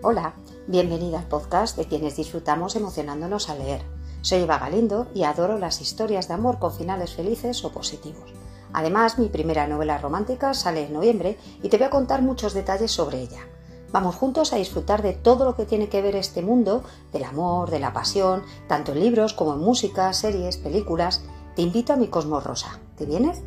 Hola, bienvenida al podcast de quienes disfrutamos emocionándonos al leer. Soy Eva Galindo y adoro las historias de amor con finales felices o positivos. Además, mi primera novela romántica sale en noviembre y te voy a contar muchos detalles sobre ella. Vamos juntos a disfrutar de todo lo que tiene que ver este mundo, del amor, de la pasión, tanto en libros como en música, series, películas. Te invito a mi Cosmos Rosa. ¿Te vienes?